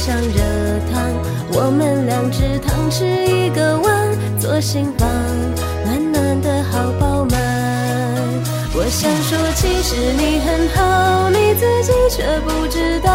像热汤，我们两只汤匙一个碗，做心房，暖暖的好饱满。我想说，其实你很好，你自己却不知道，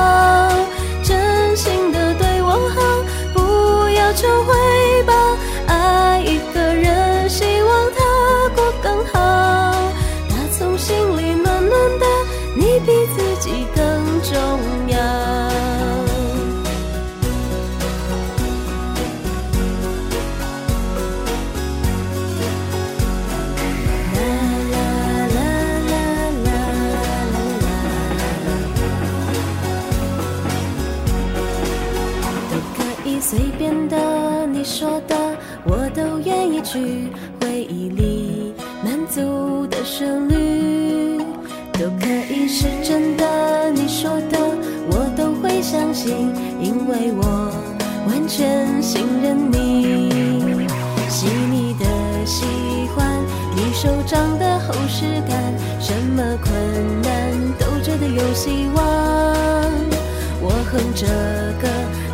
随便的，你说的，我都愿意去。回忆里满足的旋律，都可以是真的。你说的，我都会相信，因为我完全信任你。细腻的喜欢，你手掌的厚实感，什么困难都觉得有希望。我哼着，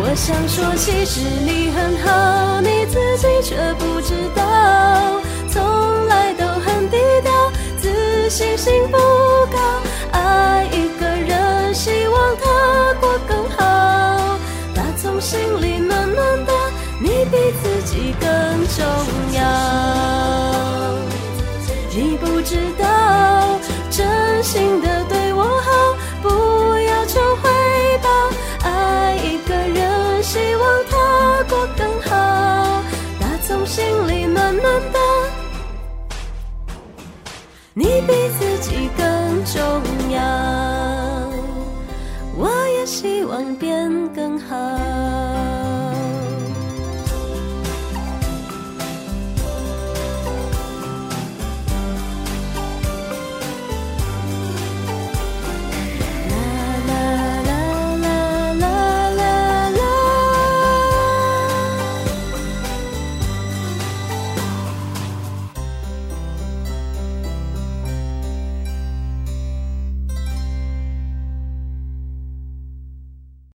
我想说，其实你很好，你自己却不知道，从来都很低调，自信心不高。爱一个人，希望他过更好，打从心里暖暖的，你比自己更重要。你不知道，真心的你比自己更重要。我也希望变更好。